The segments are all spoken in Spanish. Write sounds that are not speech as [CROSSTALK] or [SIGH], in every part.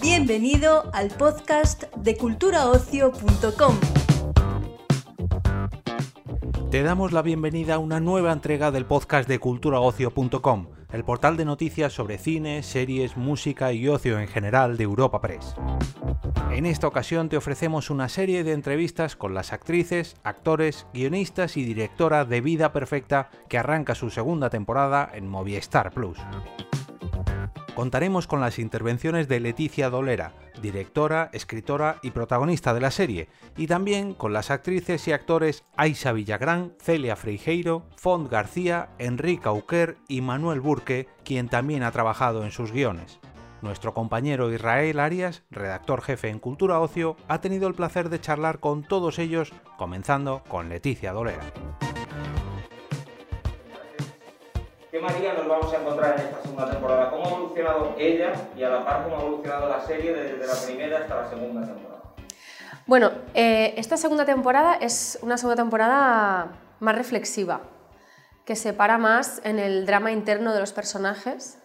Bienvenido al podcast de culturaocio.com. Te damos la bienvenida a una nueva entrega del podcast de culturaocio.com, el portal de noticias sobre cine, series, música y ocio en general de Europa Press. En esta ocasión te ofrecemos una serie de entrevistas con las actrices, actores, guionistas y directora de Vida Perfecta que arranca su segunda temporada en Movistar Plus contaremos con las intervenciones de Leticia Dolera, directora, escritora y protagonista de la serie, y también con las actrices y actores Aisa Villagrán, Celia Freijeiro, Font García, Enrique Auquer y Manuel Burque, quien también ha trabajado en sus guiones. Nuestro compañero Israel Arias, redactor jefe en Cultura Ocio, ha tenido el placer de charlar con todos ellos, comenzando con Leticia Dolera. ¿Qué María nos vamos a encontrar en esta segunda temporada? ¿Cómo ha evolucionado ella y a la par cómo ha evolucionado la serie desde la primera hasta la segunda temporada? Bueno, eh, esta segunda temporada es una segunda temporada más reflexiva, que se para más en el drama interno de los personajes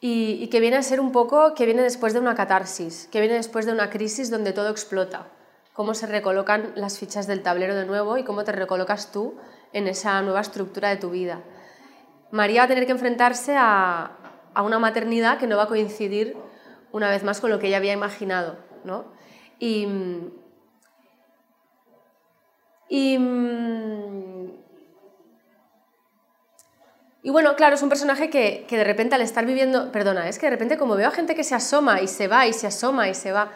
y, y, que viene a ser un poco, que viene después de una catarsis, que viene después de una crisis donde todo explota, cómo se recolocan las fichas del tablero de nuevo y cómo te recolocas tú en esa nueva estructura de tu vida. María va a tener que enfrentarse a, una maternidad que no va a coincidir una vez más con lo que ella había imaginado. ¿no? Y, y, bueno, claro, es un personaje que, que, de repente al estar viviendo, perdona, es que de repente como veo a gente que se asoma y se va y se asoma y se va.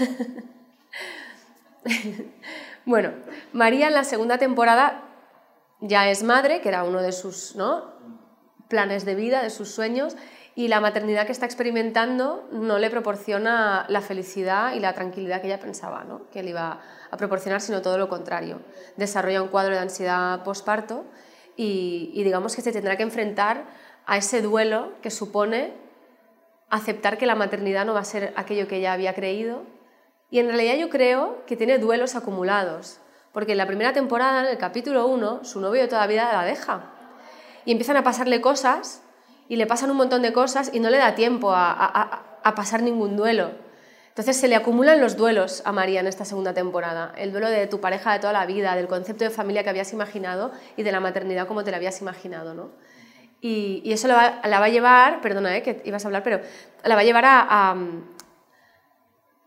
[LAUGHS] bueno, María en la segunda temporada ya es madre, que era uno de sus ¿no? Planes de vida, de sus sueños, y la maternidad que está experimentando no le proporciona la felicidad y la tranquilidad que ella pensaba ¿no? que le iba a proporcionar, sino todo lo contrario. Desarrolla un cuadro de ansiedad postparto y, digamos que se tendrá que enfrentar a ese duelo que supone aceptar que la maternidad no va a ser aquello que ella había creído. Y en realidad yo creo que tiene duelos acumulados, porque en la primera temporada, en el capítulo 1, su novio todavía la deja y empiezan a pasarle cosas y le pasan un montón de cosas y no le da tiempo a, pasar ningún duelo. Entonces se le acumulan los duelos a María en esta segunda temporada. El duelo de tu pareja de toda la vida, del concepto de familia que habías imaginado y de la maternidad como te la habías imaginado. ¿no? Y, eso la va, a llevar, perdona eh, que ibas a hablar, pero la va a llevar a,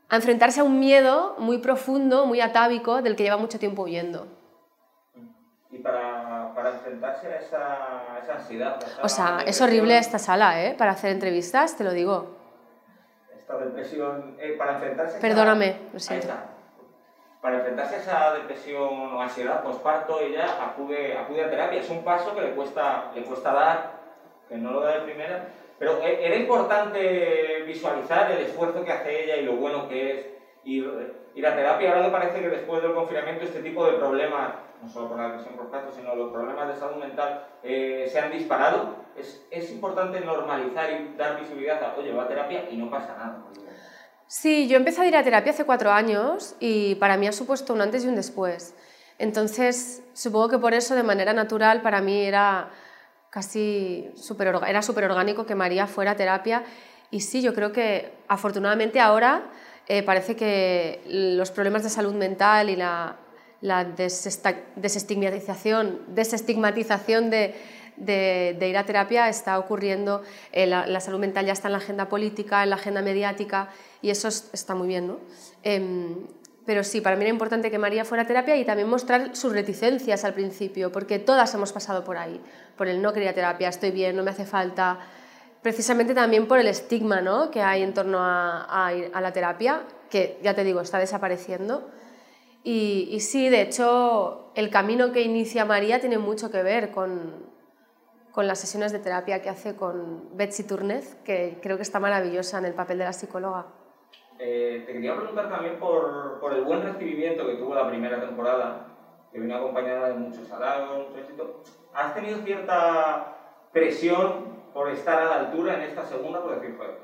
a enfrentarse a un miedo muy profundo, muy atávico, del que lleva mucho tiempo huyendo. Y para, para enfrentarse a esa, esa ansiedad. o sea, es horrible esta sala, ¿eh? Para hacer entrevistas, te lo digo. Esta depresión, eh, para enfrentarse Perdóname, lo siento. Para enfrentarse a esa depresión o ansiedad postparto, ella acude, acude a terapia. Es un paso que le cuesta, le cuesta dar, que no lo da de primera. Pero eh, era importante visualizar el esfuerzo que hace ella y lo bueno que es ir, ir a terapia. Ahora me parece que después del confinamiento este tipo de problemas no solo por la depresión postparto, sino los problemas de salud mental eh, se han disparado, es, es, importante normalizar y dar visibilidad a, oye, va a terapia y no pasa nada. Sí, yo empecé a ir a terapia hace cuatro años y para mí ha supuesto un antes y un después. Entonces, supongo que por eso, de manera natural, para mí era casi super, era súper orgánico que María fuera a terapia. Y sí, yo creo que afortunadamente ahora eh, parece que los problemas de salud mental y la, la desestigmatización, desestigmatización de, de, ir a terapia está ocurriendo, eh, la, salud mental ya está en la agenda política, en la agenda mediática y eso está muy bien. ¿no? Em, pero sí, para mí era importante que María fuera a terapia y también mostrar sus reticencias al principio, porque todas hemos pasado por ahí, por el no quería terapia, estoy bien, no me hace falta, precisamente también por el estigma ¿no? que hay en torno a, a la terapia, que ya te digo, está desapareciendo y, sí, de hecho, el camino que inicia María tiene mucho que ver con, con las sesiones de terapia que hace con Betsy Turnez, que creo que está maravillosa en el papel de la psicóloga. Eh, te quería preguntar también por, por, el buen recibimiento que tuvo la primera temporada, que vino acompañada de muchos halagos, mucho éxito. ¿Has tenido cierta presión por estar a la altura en esta segunda? Por decir, joder,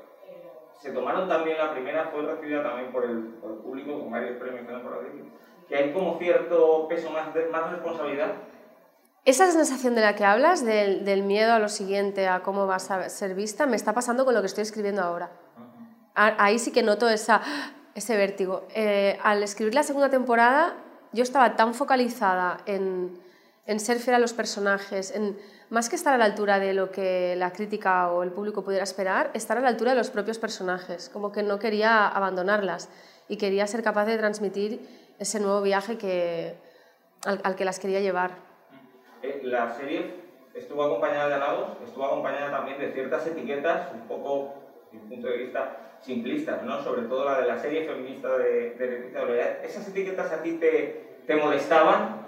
se tomaron también la primera, fue recibida también por el, por el público con varios premios que por aquí que hay como cierto peso más, de, más responsabilidad? esa sensación de la que hablas, del, del, miedo a lo siguiente, a cómo vas a ser vista, me está pasando con lo que estoy escribiendo ahora. Ahí sí que noto esa, ese vértigo. Eh, al escribir la segunda temporada, yo estaba tan focalizada en, en ser fiel a los personajes, en más que estar a la altura de lo que la crítica o el público pudiera esperar, estar a la altura de los propios personajes, como que no quería abandonarlas y quería ser capaz de transmitir ese nuevo viaje que, al, que las quería llevar. Eh, la serie estuvo acompañada de halagos, estuvo acompañada también de ciertas etiquetas, un poco, desde mi punto de vista, simplistas, ¿no? sobre todo la de la serie feminista de, de ¿Esas etiquetas a ti te, te molestaban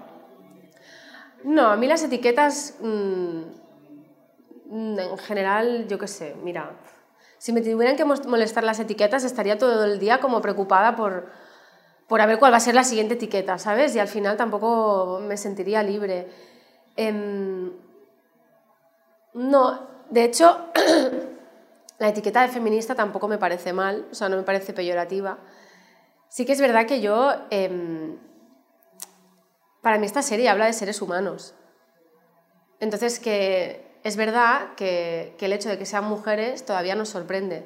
no, a mí las etiquetas, mm, en general, yo qué sé, mira, si me tuvieran que molestar las etiquetas estaría todo el día como preocupada por, por a ver cuál va a ser la siguiente etiqueta, ¿sabes? Y al final tampoco me sentiría libre. Em, no, de hecho, [CLEARS THROAT] la etiqueta de feminista tampoco me parece mal, o sea, no me parece peyorativa. Sí que es verdad que yo... Em, para mí esta serie habla de seres humanos. Entonces, que es verdad que, el hecho de que sean mujeres todavía nos sorprende.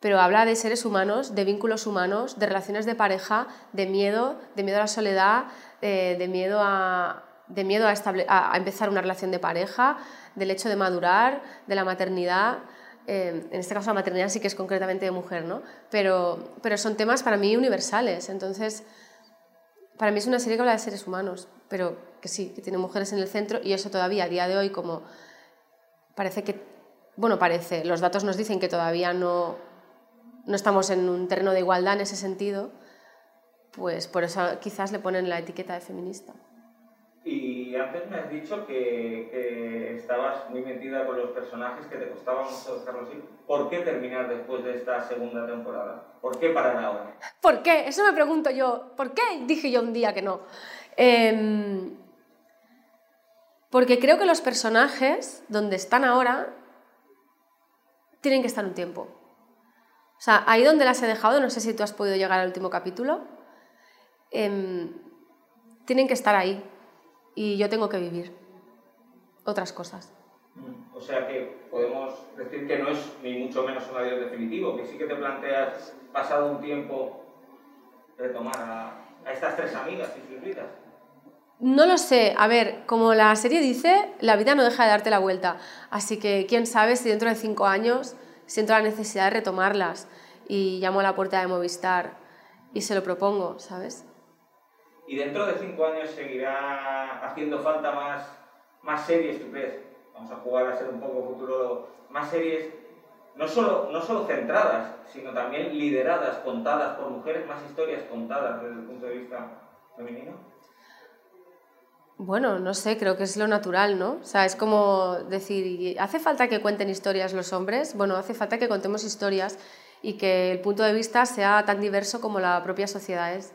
Pero habla de seres humanos, de vínculos humanos, de relaciones de pareja, de miedo, de miedo a la soledad, de, miedo, a, de miedo a, empezar una relación de pareja, del hecho de madurar, de la maternidad. Eh, en este caso la maternidad sí que es concretamente de mujer, ¿no? Pero, pero son temas para mí universales. Entonces, para mí es una serie que habla de seres humanos, pero que sí, que tiene mujeres en el centro y eso todavía a día de hoy como parece que, bueno, parece, los datos nos dicen que todavía no, no estamos en un terreno de igualdad en ese sentido, pues por eso quizás le ponen la etiqueta de feminista. Y antes me has dicho que, que, estabas muy metida con los personajes, que te costaba mucho dejarlos ir. ¿Por qué terminar después de esta segunda temporada? ¿Por qué parar ahora? ¿Por qué? Eso me pregunto yo. ¿Por qué dije yo un día que no? Em, porque creo que los personajes, donde están ahora, tienen que estar un tiempo. O sea, ahí donde las he dejado, no sé si tú has podido llegar al último capítulo, em, tienen que estar ahí y yo tengo que vivir otras cosas. O sea que podemos decir que no es ni mucho menos un adiós definitivo, que sí que te planteas, pasado un tiempo, retomar a, a estas tres amigas y sus vidas. No lo sé. A ver, como la serie dice, la vida no deja de darte la vuelta. Así que quién sabe si dentro de cinco años siento la necesidad de retomarlas y llamo a la puerta de Movistar y se lo propongo, ¿sabes? ¿Y dentro de cinco años seguirá haciendo falta más, más series, tú crees? Vamos a jugar a ser un poco futuro, más series, no solo, no solo centradas, sino también lideradas, contadas por mujeres, más historias contadas desde el punto de vista femenino. Bueno, no sé, creo que es lo natural, ¿no? O sea, es como decir, ¿hace falta que cuenten historias los hombres? Bueno, hace falta que contemos historias y que el punto de vista sea tan diverso como la propia sociedad es.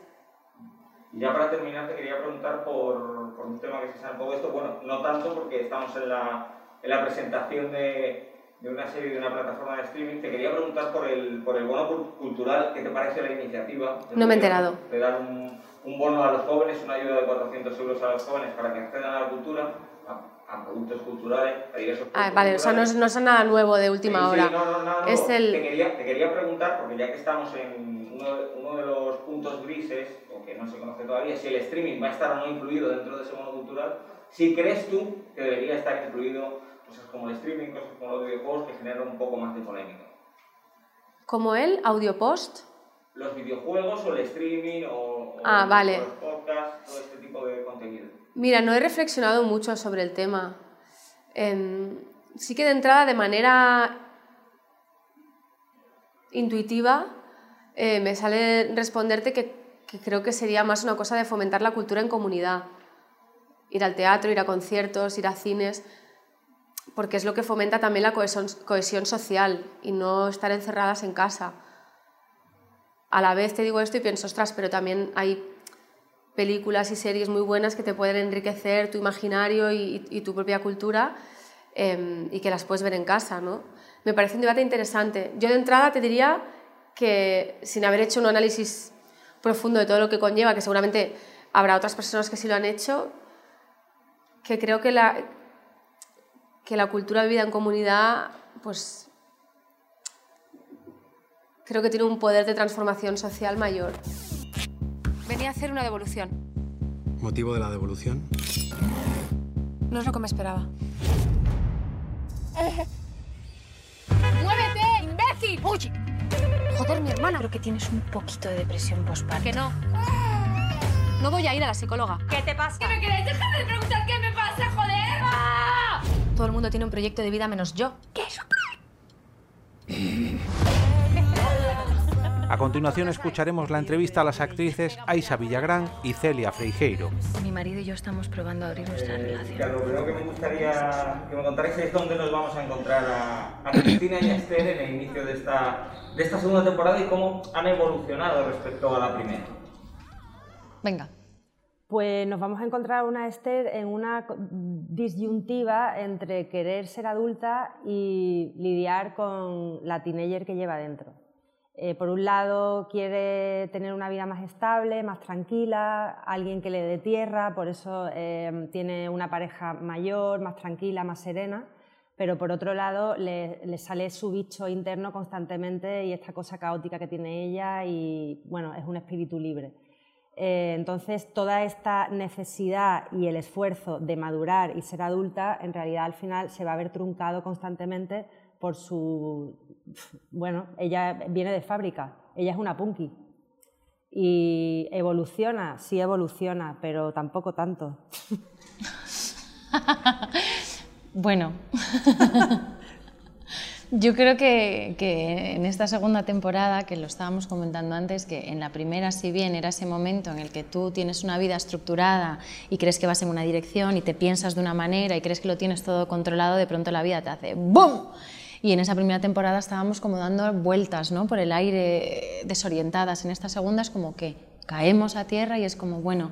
Y ya para terminar te quería preguntar por, por un tema que se sabe un poco esto, bueno, no tanto porque estamos en la, en la presentación de, de, una serie de una plataforma de streaming, te quería preguntar por el, por el bono cultural, ¿qué te parece la iniciativa? No me he enterado. De dar un, un bono a los jóvenes, una ayuda de 400 euros a los jóvenes para que accedan a la cultura, a, productos culturales, a diversos ah, Vale, o sea, no es, no es, nada nuevo de última hora. Sí, no, no, no, es el... te, quería, te quería preguntar, porque ya que estamos en uno, uno de los puntos grises que no se conoce todavía, si el streaming va a estar o no incluido dentro de ese mono cultural, si crees tú que debería estar incluido cosas como el streaming, cosas como los videojuegos que generan un poco más de polémica. ¿Como el audiopost? Los videojuegos o el streaming o, ah, vale. los podcasts, todo este tipo de contenido. Mira, no he reflexionado mucho sobre el tema. Em, sí que de entrada, de manera intuitiva, eh, me sale responderte que que creo que sería más una cosa de fomentar la cultura en comunidad. Ir al teatro, ir a conciertos, ir a cines, porque es lo que fomenta también la cohesión, social y no estar encerradas en casa. A la vez te digo esto y pienso, ostras, pero también hay películas y series muy buenas que te pueden enriquecer tu imaginario y, tu propia cultura em, y que las puedes ver en casa. ¿no? Me parece un debate interesante. Yo de entrada te diría que sin haber hecho un análisis profundo de todo lo que conlleva, que seguramente habrá otras personas que sí lo han hecho, que creo que la, que la cultura vivida en comunidad, pues creo que tiene un poder de transformación social mayor. Venía a hacer una devolución. ¿Motivo de la devolución? No es lo que me esperaba. ¡Muévete, imbécil! ¡Oye! Joder, mi hermana. Creo que tienes un poquito de depresión postparto. Que no. No voy a ir a la psicóloga. ¿Qué te pasa? ¿Qué me queréis dejar de preguntar qué me pasa, joder? ¡Ah! Todo el mundo tiene un proyecto de vida menos yo. ¿Qué es [CLEARS THROAT] A continuación escucharemos la entrevista a las actrices Aisa Villagrán y Celia Freijeiro. Mi marido y yo estamos probando a abrir nuestra relación. Claro, lo primero que me gustaría que me contarais es dónde nos vamos a encontrar a, a Cristina y a Esther en el inicio de esta, de esta segunda temporada y cómo han evolucionado respecto a la primera. Venga. Pues nos vamos a encontrar una Esther en una disyuntiva entre querer ser adulta y lidiar con la teenager que lleva dentro. Eh, por un lado quiere tener una vida más estable, más tranquila, alguien que le dé tierra, por eso eh, tiene una pareja mayor, más tranquila, más serena, pero por otro lado le, le sale su bicho interno constantemente y esta cosa caótica que tiene ella y bueno, es un espíritu libre. Eh, entonces, toda esta necesidad y el esfuerzo de madurar y ser adulta, en realidad al final se va a ver truncado constantemente por su... Bueno, ella viene de fábrica, ella es una punky. Y evoluciona, sí evoluciona, pero tampoco tanto. [LAUGHS] Bueno, [LAUGHS] yo creo que, que en esta segunda temporada, que lo estábamos comentando antes, que en la primera, si bien era ese momento en el que tú tienes una vida estructurada y crees que vas en una dirección y te piensas de una manera y crees que lo tienes todo controlado, de pronto la vida te hace ¡BOOM! Y en esa primera temporada estábamos como dando vueltas ¿no? por el aire, desorientadas. En esta segunda es como que caemos a tierra y es como, bueno,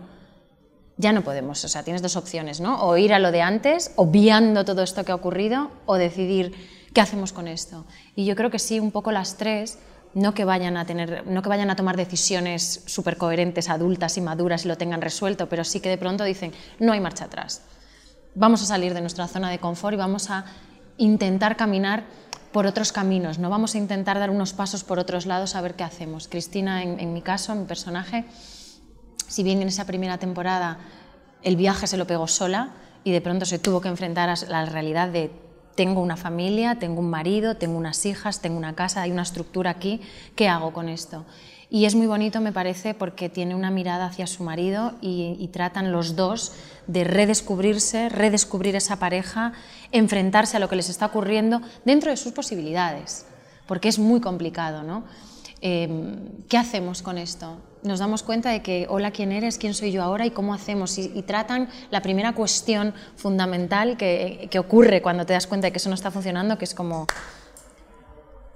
ya no podemos, o sea, tienes dos opciones, ¿no? O ir a lo de antes, obviando todo esto que ha ocurrido, o decidir qué hacemos con esto. Y yo creo que sí, un poco las tres, no que vayan a tener, no que vayan a tomar decisiones súper coherentes, adultas y maduras y lo tengan resuelto, pero sí que de pronto dicen, no hay marcha atrás. Vamos a salir de nuestra zona de confort y vamos a intentar caminar por otros caminos, no vamos a intentar dar unos pasos por otros lados a ver qué hacemos. Cristina, en, en mi caso, mi personaje, si bien en esa primera temporada el viaje se lo pegó sola y de pronto se tuvo que enfrentar a la realidad de tengo una familia, tengo un marido, tengo unas hijas, tengo una casa, hay una estructura aquí, ¿qué hago con esto? Y es muy bonito, me parece, porque tiene una mirada hacia su marido y, tratan los dos de redescubrirse, redescubrir esa pareja, enfrentarse a lo que les está ocurriendo dentro de sus posibilidades, porque es muy complicado, ¿no? Eh, ¿Qué hacemos con esto? Nos damos cuenta de que, hola, ¿quién eres? ¿Quién soy yo ahora? ¿Y cómo hacemos? Y, tratan la primera cuestión fundamental que ocurre cuando te das cuenta de que eso no está funcionando, que es como,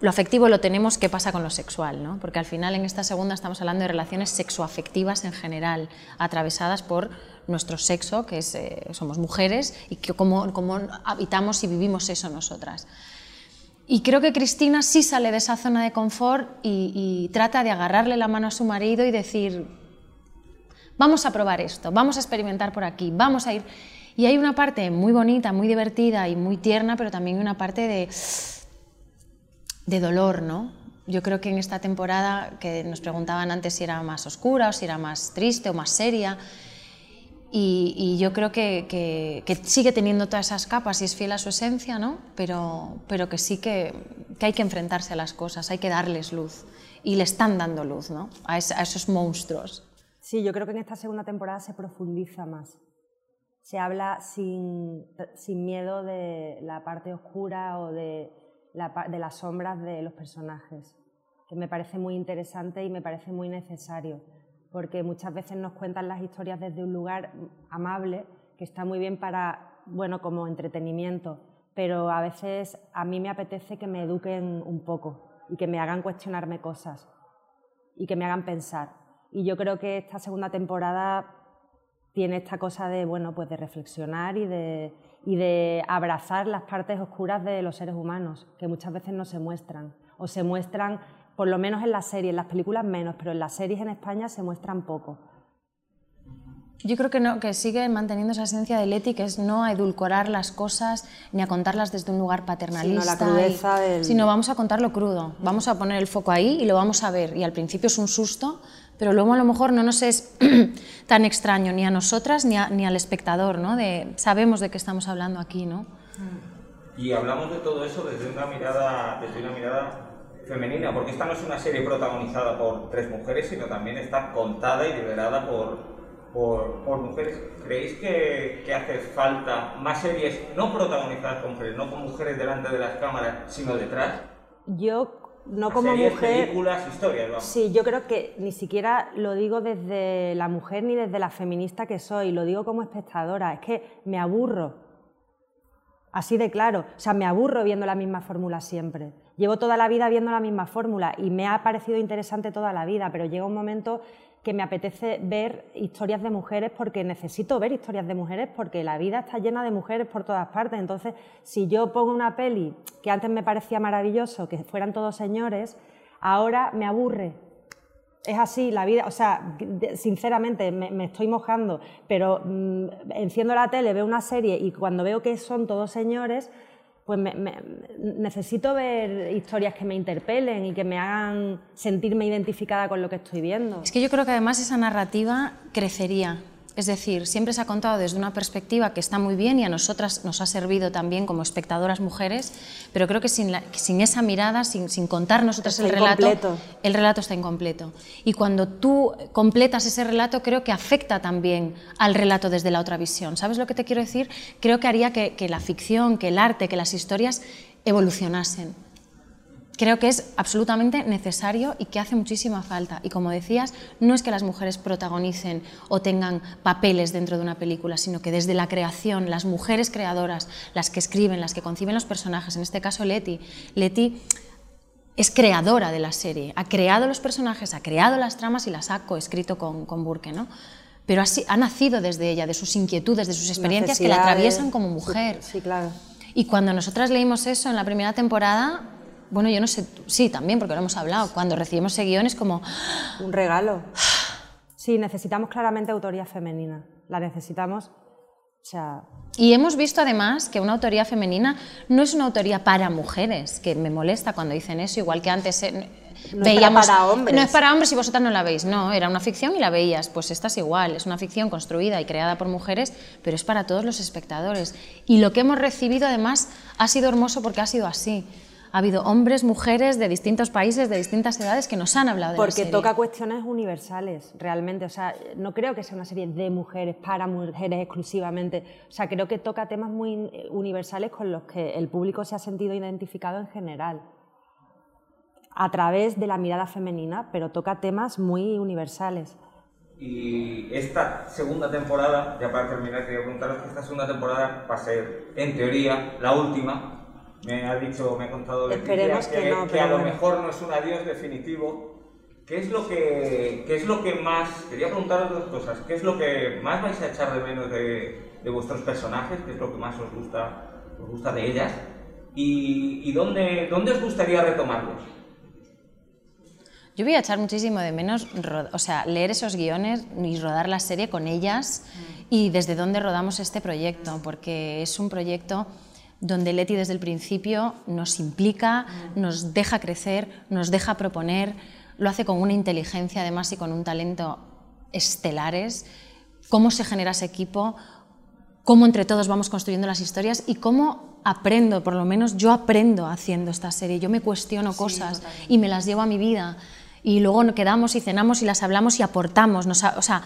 lo afectivo lo tenemos, ¿qué pasa con lo sexual? ¿no? Porque al final en esta segunda estamos hablando de relaciones sexoafectivas en general, atravesadas por nuestro sexo, que es, eh, somos mujeres, y que cómo, cómo habitamos y vivimos eso nosotras. Y creo que Cristina sí sale de esa zona de confort y, y trata de agarrarle la mano a su marido y decir, vamos a probar esto, vamos a experimentar por aquí, vamos a ir... Y hay una parte muy bonita, muy divertida y muy tierna, pero también una parte de, de dolor, ¿no? Yo creo que en esta temporada, que nos preguntaban antes si era más oscura o si era más triste o más seria, y, yo creo que, que, sigue teniendo todas esas capas y es fiel a su esencia, ¿no? pero, pero que sí que, que, hay que enfrentarse a las cosas, hay que darles luz. Y le están dando luz ¿no? a, a esos monstruos. Sí, yo creo que en esta segunda temporada se profundiza más. Se habla sin, sin miedo de la parte oscura o de, de las sombras de los personajes, que me parece muy interesante y me parece muy necesario porque muchas veces nos cuentan las historias desde un lugar amable, que está muy bien para, bueno, como entretenimiento, pero a veces a mí me apetece que me eduquen un poco y que me hagan cuestionarme cosas y que me hagan pensar. Y yo creo que esta segunda temporada tiene esta cosa de, bueno, pues de reflexionar y de, y de abrazar las partes oscuras de los seres humanos, que muchas veces no se muestran, o se muestran por lo menos en las series, en las películas menos, pero en las series en España se muestran poco. Yo creo que, no, que sigue manteniendo esa esencia de Leti, que es no a edulcorar las cosas ni a contarlas desde un lugar paternalista. Sino la crudeza y- del- Sino vamos a contarlo crudo, vamos a poner el foco ahí y lo vamos a ver. Y al principio es un susto, pero luego a lo mejor no nos es [CLEARS THROAT] tan extraño ni a nosotras ni, a- ni al espectador, ¿no? De, sabemos de qué estamos hablando aquí, ¿no? Y hablamos de todo eso desde una mirada, desde una mirada femenina, porque esta no es una serie protagonizada por tres mujeres, sino también está contada y liderada por, por, por mujeres. ¿Creéis que, que hace falta más series no protagonizadas por mujeres, no con mujeres delante de las cámaras, sino detrás? Yo, no como series, mujer, películas, historias, vamos. Sí, yo creo que ni siquiera lo digo desde la mujer ni desde la feminista que soy, lo digo como espectadora, es que me aburro. Así de claro, o sea, me aburro viendo la misma fórmula siempre. Llevo toda la vida viendo la misma fórmula y me ha parecido interesante toda la vida, pero llega un momento que me apetece ver historias de mujeres porque necesito ver historias de mujeres porque la vida está llena de mujeres por todas partes. Entonces, si yo pongo una peli que antes me parecía maravilloso, que fueran todos señores, ahora me aburre. Es así la vida, o sea, sinceramente me, me estoy mojando, pero mm, enciendo la tele, veo una serie y cuando veo que son todos señores, pues me- me- necesito ver historias que me interpelen y que me hagan sentirme identificada con lo que estoy viendo. Es que yo creo que además esa narrativa crecería. Es decir, siempre se ha contado desde una perspectiva que está muy bien y a nosotras nos ha servido también como espectadoras mujeres, pero creo que sin, la- que sin esa mirada, sin, sin contar nosotras Está el relato, incompleto. el relato está incompleto. Y cuando tú completas ese relato, creo que afecta también al relato desde la otra visión. ¿Sabes lo que te quiero decir? Creo que haría que, que la ficción, que el arte, que las historias evolucionasen. Creo que es absolutamente necesario y que hace muchísima falta. Y como decías, no es que las mujeres protagonicen o tengan papeles dentro de una película, sino que desde la creación, las mujeres creadoras, las que escriben, las que conciben los personajes, en este caso Leti, Leti es creadora de la serie, ha creado los personajes, ha creado las tramas y las ha coescrito con, con Burke, ¿no? Pero así, ha nacido desde ella, de sus inquietudes, de sus experiencias que la atraviesan como mujer. Sí, sí, claro. Y cuando nosotras leímos eso en la primera temporada, bueno, yo no sé, sí, también, porque lo hemos hablado, cuando recibimos ese guion es como, Un regalo. Sí, necesitamos claramente autoría femenina. La necesitamos. O sea, Y hemos visto además que una autoría femenina no es una autoría para mujeres, que me molesta cuando dicen eso, igual que antes eh, No es veíamos... para hombres. No es para hombres y vosotras no la veis, no, era una ficción y la veías, pues esta es igual, es una ficción construida y creada por mujeres, pero es para todos los espectadores. Y lo que hemos recibido además ha sido hermoso porque ha sido así. Ha habido hombres, mujeres de distintos países, de distintas edades que nos han hablado de la porque serie. toca cuestiones universales, realmente. O sea, no creo que sea una serie de mujeres, para mujeres exclusivamente. O sea, creo que toca temas muy eh, universales con los que el público se ha sentido identificado en general. A través de la mirada femenina, pero toca temas muy universales. Y esta segunda temporada, ya para terminar, quería preguntaros que esta segunda temporada va a ser, en teoría, la última. Me ha dicho, me ha contado Leticia Esperemos que no, que a lo mejor no es un adiós definitivo. ¿Qué es lo que, qué es lo que más, quería preguntaros dos cosas, ¿qué es lo que más vais a echar de menos de, de vuestros personajes? ¿Qué es lo que más os gusta, os gusta de ellas? ¿Y, y dónde, dónde os gustaría retomarlos? Yo voy a echar muchísimo de menos, o sea, leer esos guiones y rodar la serie con ellas y desde dónde rodamos este proyecto, porque es un proyecto donde Leti desde el principio nos implica, nos deja crecer, nos deja proponer, lo hace con una inteligencia además y con un talento estelares, cómo se genera ese equipo, cómo entre todos vamos construyendo las historias y cómo aprendo, por lo menos yo aprendo haciendo esta serie, yo me cuestiono cosas y me las llevo a mi vida. Y luego nos quedamos y cenamos y las hablamos y aportamos, nos o sea,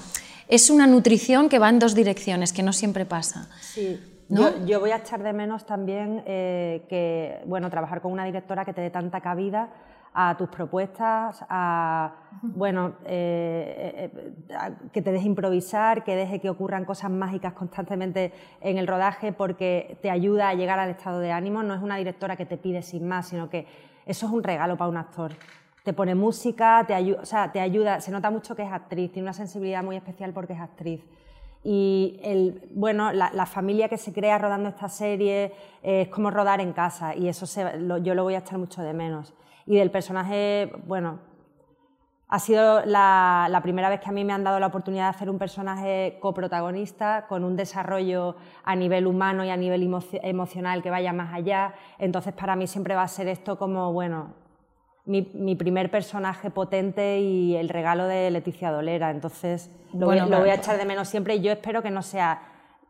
es una nutrición que va en dos direcciones, que no siempre pasa. Sí. ¿No? Yo, yo voy a echar de menos también eh, que, bueno, trabajar con una directora que te dé tanta cabida a tus propuestas, a, bueno, eh, eh, a que te deje improvisar, que deje que ocurran cosas mágicas constantemente en el rodaje porque te ayuda a llegar al estado de ánimo. No es una directora que te pide sin más, sino que eso es un regalo para un actor. Te pone música, te, ayu- o sea, te ayuda, se nota mucho que es actriz, tiene una sensibilidad muy especial porque es actriz. Y el, bueno, la, la familia que se crea rodando esta serie eh, es como rodar en casa y eso se- lo- yo lo voy a echar mucho de menos. Y del personaje, bueno, Ha sido la, la, primera vez que a mí me han dado la oportunidad de hacer un personaje coprotagonista con un desarrollo a nivel humano y a nivel emocional que vaya más allá. Entonces, para mí siempre va a ser esto como, bueno, mi, mi primer personaje potente y el regalo de Leticia Dolera. Entonces, lo, Bueno, voy, lo voy a echar de menos siempre y yo espero que no sea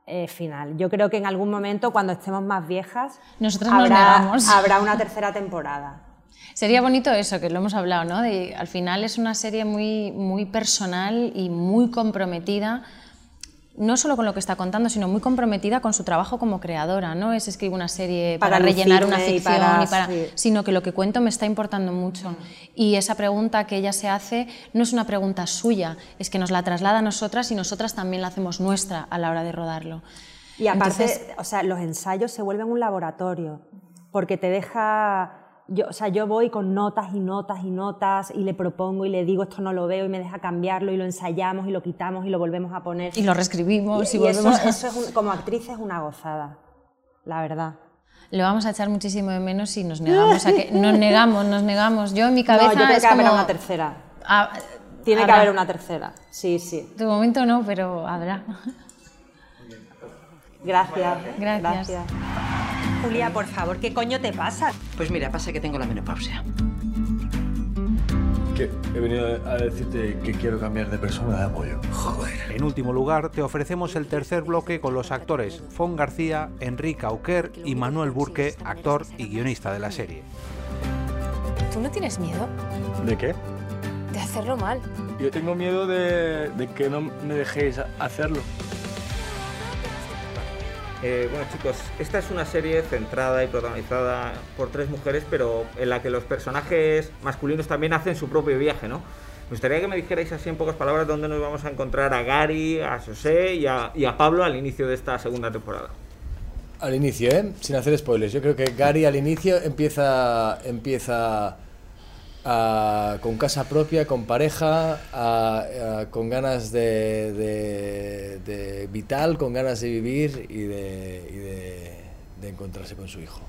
eh, final. Yo creo que en algún momento, cuando estemos más viejas, Nosotras nos habrá, habrá una tercera temporada. [LAUGHS] Sería bonito eso, que lo hemos hablado, ¿no? De, al final es una serie muy, muy personal y muy comprometida, no solo con lo que está contando, sino muy comprometida con su trabajo como creadora. No es escribir una serie para, Para rellenar una y ficción, para- y para- sí. sino que lo que cuento me está importando mucho. Y esa pregunta que ella se hace no es una pregunta suya, es que nos la traslada a nosotras y nosotras también la hacemos nuestra a la hora de rodarlo. Y aparte, Entonces- o sea, los ensayos se vuelven un laboratorio, porque te deja... Yo, o sea, yo voy con notas y notas y notas y le propongo y le digo esto no lo veo y me deja cambiarlo y lo ensayamos y lo quitamos y lo volvemos a poner. Y lo reescribimos y, Y eso, volvemos a- eso es un- como actriz es una gozada, la verdad. Lo vamos a echar muchísimo de menos si nos negamos a que nos negamos, nos negamos. Yo en mi cabeza no, yo creo es que habrá como una tercera. Ah, Tiene que habrá. haber una tercera. Sí, sí. De momento no, pero habrá. Gracias. Gracias. Julia, por favor, ¿qué coño te pasa? Pues mira, pasa que tengo la menopausia. Que he venido a decirte que quiero cambiar de persona de apoyo. En último lugar, te ofrecemos el tercer bloque con los actores Fon García, Enrique Auquer y Manuel Burque, actor y guionista de la serie. ¿Tú no tienes miedo ¿De qué? de hacerlo mal? Yo tengo miedo de, de que no me dejéis hacerlo. Eh, bueno chicos, esta es una serie centrada y protagonizada por tres mujeres, pero en la que los personajes masculinos también hacen su propio viaje, ¿no? Me gustaría que me dijerais así en pocas palabras dónde nos vamos a encontrar a Gary, a José y a, y a Pablo al inicio de esta segunda temporada. Al inicio, ¿eh? Sin hacer spoilers. Yo creo que Gary al inicio empieza, empieza con casa propia, con pareja, ah, con ganas de, de- de vital, con ganas de vivir y de, y de- de encontrarse con su hijo.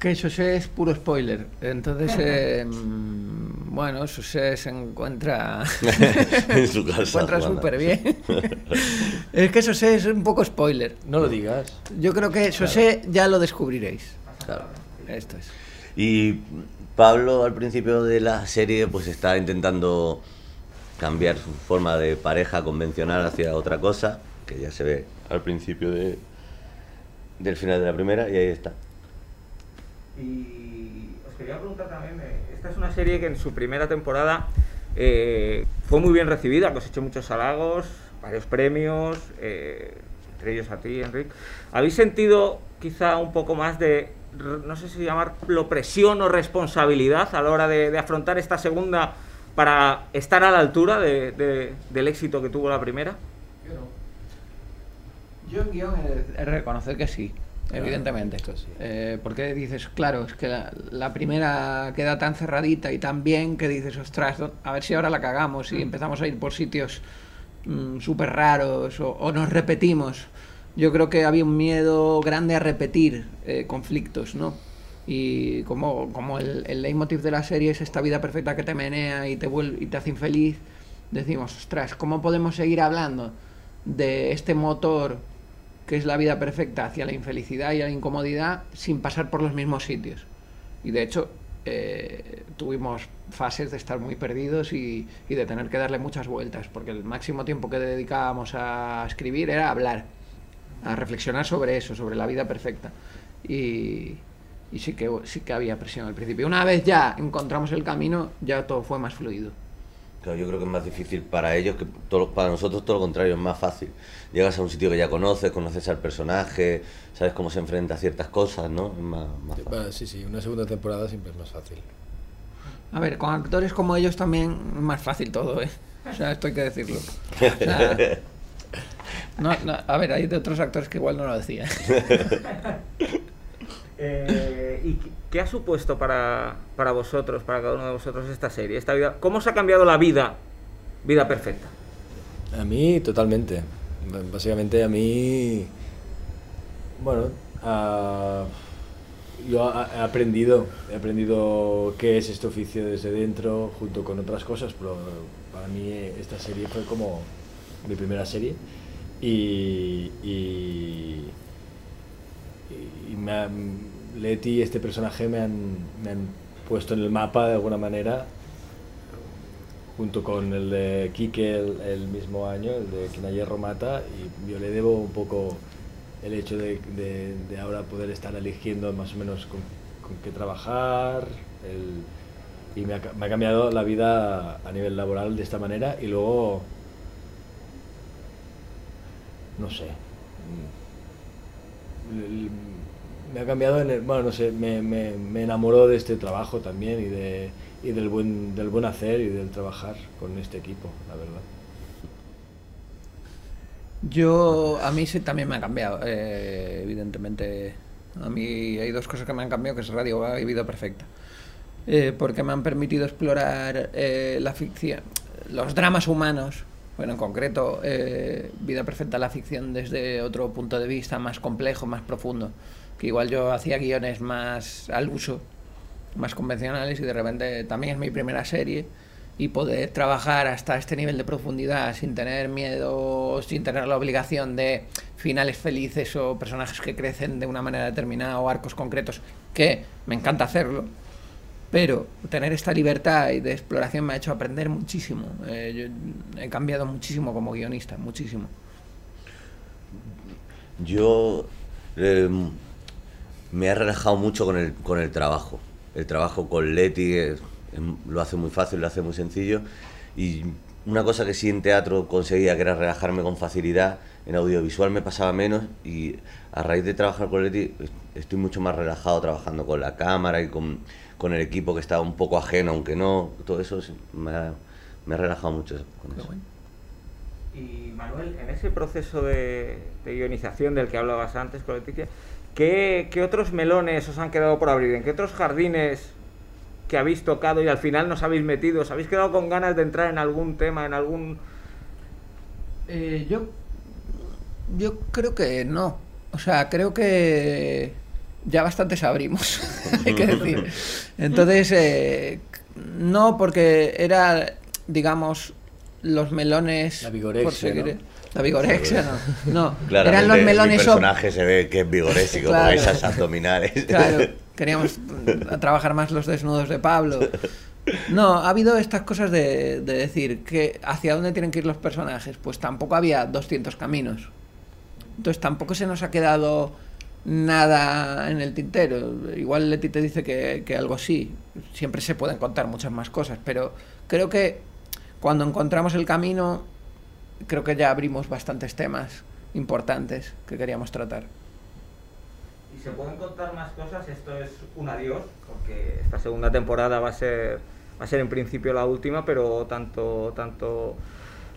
Que José es puro spoiler. Entonces, eh, mm, bueno, José se encuentra. [LAUGHS] En su [LAUGHS] casa, Se encuentra súper bien. [LAUGHS] es que José es un poco spoiler. No lo digas. Yo creo que José ya lo descubriréis. Claro. Esto es. Y Pablo al principio de la serie pues está intentando cambiar su forma de pareja convencional hacia otra cosa, que ya se ve al principio de, del final de la primera y ahí está. Y os quería preguntar también, eh, esta es una serie que en su primera temporada eh, fue muy bien recibida, cosechó muchos halagos, varios premios, eh, entre ellos a ti, Enrique. ¿Habéis sentido quizá un poco más de, no sé si llamarlo presión o responsabilidad a la hora de, de afrontar esta segunda para estar a la altura de- de- del éxito que tuvo la primera? Yo en guion de reconocer que sí, Claro, evidentemente. sí. Eh, porque dices, claro, es que la, la primera queda tan cerradita y tan bien que dices, ostras, a ver si ahora la cagamos y empezamos a ir por sitios mm, súper raros o, o nos repetimos. Yo creo que había un miedo grande a repetir eh, conflictos, ¿no? Y como, como el, el leitmotiv de la serie es esta vida perfecta que te menea y te, vuelve, y te hace infeliz, decimos, ostras, ¿cómo podemos seguir hablando de este motor que es la vida perfecta hacia la infelicidad y la incomodidad sin pasar por los mismos sitios? Y de hecho, eh, tuvimos fases de estar muy perdidos y, y de tener que darle muchas vueltas, porque el máximo tiempo que dedicábamos a escribir era hablar, a reflexionar sobre eso, sobre la vida perfecta. Y, y sí, que, sí que había presión al principio. Una vez ya encontramos el camino, ya todo fue más fluido. Claro, yo creo que es más difícil para ellos que todo- para nosotros todo lo contrario, es más fácil. Llegas a un sitio que ya conoces, conoces al personaje, sabes cómo se enfrenta a ciertas cosas, ¿no? Es más, más fácil. Bueno, sí, sí, una segunda temporada siempre es más fácil. A ver, con actores como ellos también es más fácil todo, ¿eh? O sea, esto hay que decirlo. O sea, [LAUGHS] no, no, a ver, hay de otros actores que igual no lo decían. [LAUGHS] Eh, ¿Y qué- ha supuesto para, para vosotros, para cada uno de vosotros esta serie? Esta vida, ¿Cómo os ha cambiado la vida, vida perfecta? A mí, totalmente. Básicamente, a mí. Bueno, yo ha- he aprendido, he aprendido qué es este oficio desde dentro, junto con otras cosas, pero para mí esta serie fue como mi primera serie y, y, y me han- Leti y este personaje me han, me han puesto en el mapa de alguna manera, junto con el de Quique el, el mismo año, el de Quien a hierro mata, y yo le debo un poco el hecho de, de- de ahora poder estar eligiendo más o menos con, con qué trabajar, el- y me ha, me ha cambiado la vida a nivel laboral de esta manera, y luego, no sé, me ha cambiado en el, bueno, no sé, me, me, me enamoró de este trabajo también y, de, y del, buen, del buen hacer y del trabajar con este equipo, la verdad. Yo, a mí sí también me ha cambiado, eh, evidentemente. A mí hay dos cosas que me han cambiado, que es Radio Gaga y Vida Perfecta. Eh, porque me han permitido explorar eh, la ficción, los dramas humanos, bueno, en concreto, eh, Vida Perfecta, la ficción desde otro punto de vista más complejo, más profundo. Que igual yo hacía guiones más al uso, más convencionales y de repente también es mi primera serie y poder trabajar hasta este nivel de profundidad sin tener miedo, sin tener la obligación de finales felices o personajes que crecen de una manera determinada o arcos concretos, que me encanta hacerlo, pero tener esta libertad y de exploración me ha hecho aprender muchísimo. Eh, yo he cambiado muchísimo como guionista, muchísimo. Yo eh, me he relajado mucho con el, con el trabajo. El trabajo con Leti em, lo hace muy fácil, lo hace muy sencillo. Y una cosa que sí en teatro conseguía, que era relajarme con facilidad, en audiovisual me pasaba menos. Y a raíz de trabajar con Leti, est- estoy mucho más relajado trabajando con la cámara y con, con el equipo que está un poco ajeno, aunque no. Todo eso me ha, me ha relajado mucho con eso. Y Manuel, en ese proceso de, de guionización del que hablabas antes con Leticia, ¿qué, qué otros melones os han quedado por abrir? ¿En qué otros jardines que habéis tocado y al final nos habéis metido? ¿Os habéis quedado con ganas de entrar en algún tema, en algún...? Eh, yo, yo creo que no. O sea, creo que ya bastantes abrimos, [LAUGHS] hay que decir. Entonces, eh, no, porque era, digamos, los melones... La vigorexia, por seguir- ¿no? La vigorexia, no. No, eran los mi melones... op- personaje se ve que es vigorésico Claro. por esas abdominales. Claro, [LAUGHS] queríamos trabajar más los desnudos de Pablo. No, ha habido estas cosas de, de decir que hacia dónde tienen que ir los personajes. Pues tampoco había 200 caminos. Entonces tampoco se nos ha quedado nada en el tintero. Igual Leti te dice que, que algo sí. Siempre se pueden contar muchas más cosas, pero creo que cuando encontramos el camino, creo que ya abrimos bastantes temas importantes que queríamos tratar. Y se pueden contar más cosas, esto es un adiós, porque esta segunda temporada va a ser, va a ser en principio la última, pero tanto, tanto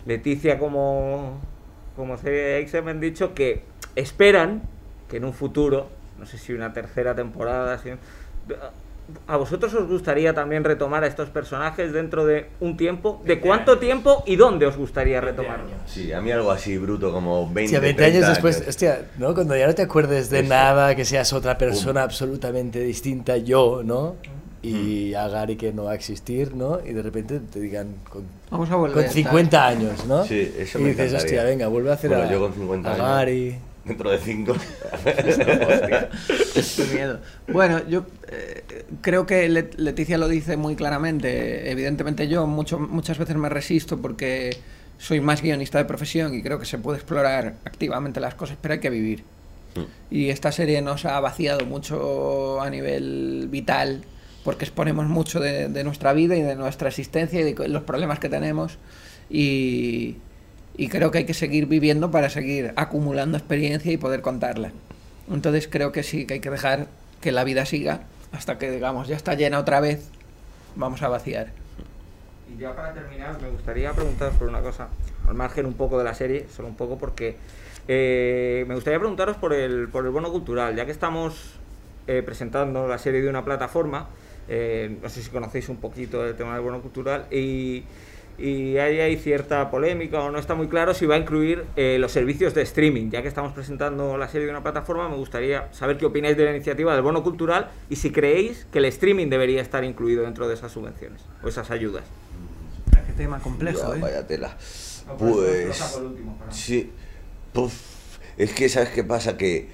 Leticia como, como CX me han dicho que esperan que en un futuro, no sé si una tercera temporada, si- ¿a vosotros os gustaría también retomar a estos personajes dentro de un tiempo? ¿De cuánto tiempo y dónde os gustaría retomarlo? Sí, a mí algo así bruto, como 20, Hostia, 20 30 años después, hostia, ¿no? Cuando ya no te acuerdes de Eso. nada, que seas otra persona absolutamente distinta, yo, ¿no? Y a Gary que no va a existir, ¿no? Y de repente te digan con, Vamos a volver, con 50 años, ¿no? Sí, eso y me dices, encantaría. hostia, venga, vuelve a hacer Bueno, a, yo con 50 a años. Gary. Dentro de 5. [LAUGHS] Qué miedo. Bueno, yo eh, creo que Let- Leticia lo dice muy claramente. Evidentemente yo mucho, muchas veces me resisto porque soy más guionista de profesión y creo que se puede explorar activamente las cosas, pero hay que vivir. Y esta serie nos ha vaciado mucho a nivel vital porque exponemos mucho de, de nuestra vida y de nuestra existencia y de los problemas que tenemos. Y, y creo que hay que seguir viviendo para seguir acumulando experiencia y poder contarla. Entonces creo que sí, que hay que dejar que la vida siga hasta que, digamos, ya está llena otra vez, vamos a vaciar. Y ya para terminar, me gustaría preguntaros por una cosa, al margen un poco de la serie, solo un poco porque eh, me gustaría preguntaros por el, por el bono cultural, ya que estamos eh, presentando la serie de una plataforma, eh, no sé si conocéis un poquito el tema del bono cultural, y y ahí hay cierta polémica o no está muy claro si va a incluir eh, los servicios de streaming. Ya que estamos presentando la serie de una plataforma, me gustaría saber qué opináis de la iniciativa del bono cultural y si creéis que el streaming debería estar incluido dentro de esas subvenciones o esas ayudas. Qué tema complejo, Ya, ¿eh? Vaya tela. No, Pues. último. Sí. Puf, es que, ¿sabes qué pasa? Que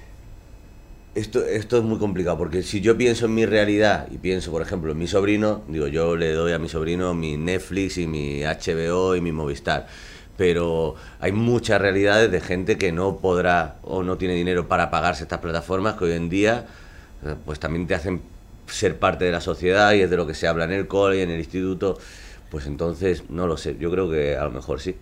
esto, esto es muy complicado, porque si yo pienso en mi realidad y pienso, por ejemplo, en mi sobrino, digo, yo le doy a mi sobrino mi Netflix y mi HBO y mi Movistar. Pero hay muchas realidades de gente que no podrá o no tiene dinero para pagarse estas plataformas que hoy en día eh, pues también te hacen ser parte de la sociedad y es de lo que se habla en el cole y en el instituto. Pues entonces, no lo sé, yo creo que a lo mejor sí.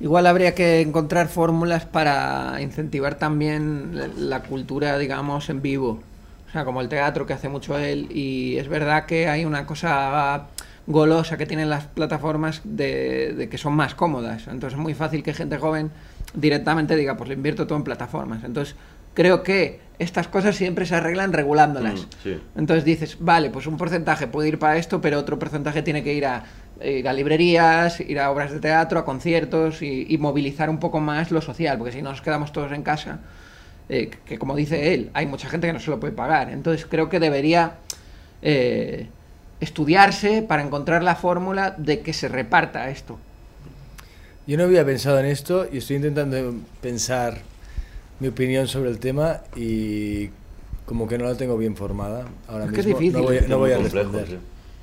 Igual habría que encontrar fórmulas para incentivar también la- cultura, digamos, en vivo. O sea, como el teatro que hace mucho él. Y es verdad que hay una cosa golosa que tienen las plataformas de, de que son más cómodas. Entonces es muy fácil que gente joven directamente diga, pues le invierto todo en plataformas. Entonces creo que estas cosas siempre se arreglan regulándolas. Mm, sí. Entonces dices, vale, pues un porcentaje puede ir para esto, pero otro porcentaje tiene que ir a, ir a librerías, ir a obras de teatro, a conciertos y, y movilizar un poco más lo social, porque si no nos quedamos todos en casa, eh, que como dice él, hay mucha gente que no se lo puede pagar. Entonces creo que debería eh, estudiarse para encontrar la fórmula de que se reparta esto. Yo no había pensado en esto y estoy intentando pensar mi opinión sobre el tema y como que no la tengo bien formada ahora Es que mismo. es difícil. no voy, no a complejo, responder.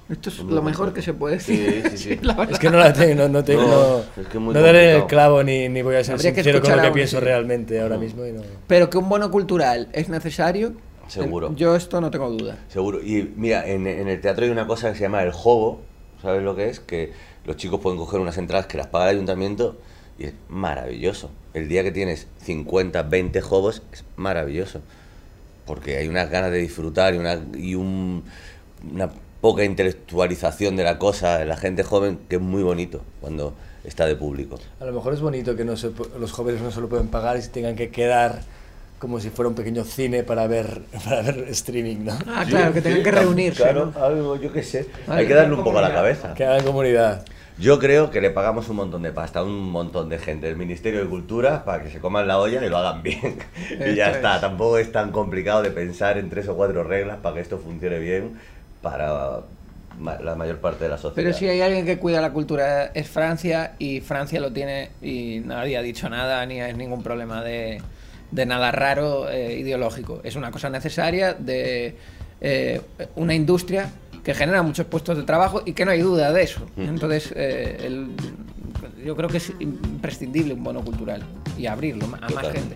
Esto es lo mejor que se puede decir. Sí, sí, [LAUGHS] sí. Es que no la tengo, no, no tengo, No, no, es que es muy no daré el clavo ni, ni voy a ser Habría sincero con lo que pienso sí. realmente ahora mismo. Y no. Pero que un bono cultural es necesario, Seguro. yo esto no tengo duda. Seguro. Y mira, en, en el teatro hay una cosa que se llama el juego, ¿sabes lo que es? Que los chicos pueden coger unas entradas que las paga el ayuntamiento y es maravilloso. El día que tienes 50, 20 juegos es maravilloso. Porque hay unas ganas de disfrutar y una, y un- una poca intelectualización de la cosa de la gente joven que es muy bonito cuando está de público. A lo mejor es bonito que no se los jóvenes no se lo pueden pagar y se tengan que quedar como si fuera un pequeño cine para ver, [LAUGHS] para ver streaming, ¿no? Ah, claro, que tengan que reunirse. Claro, ¿no? algo, yo qué sé. Vale. Hay que darle un poco a la cabeza. Que hagan comunidad. Yo creo que le pagamos un montón de pasta a un montón de gente del Ministerio de Cultura para que se coman la olla y lo hagan bien. [LAUGHS] y ya está. es. Tampoco es tan complicado de pensar en tres o cuatro reglas para que esto funcione bien para la mayor parte de la sociedad. Pero si hay alguien que cuida la cultura es Francia y Francia lo tiene y nadie ha dicho nada ni es ningún problema de, de nada raro eh, ideológico. Es una cosa necesaria de eh, una industria que genera muchos puestos de trabajo y que no hay duda de eso. Entonces, eh, el- yo creo que es imprescindible un bono cultural y abrirlo a más gente.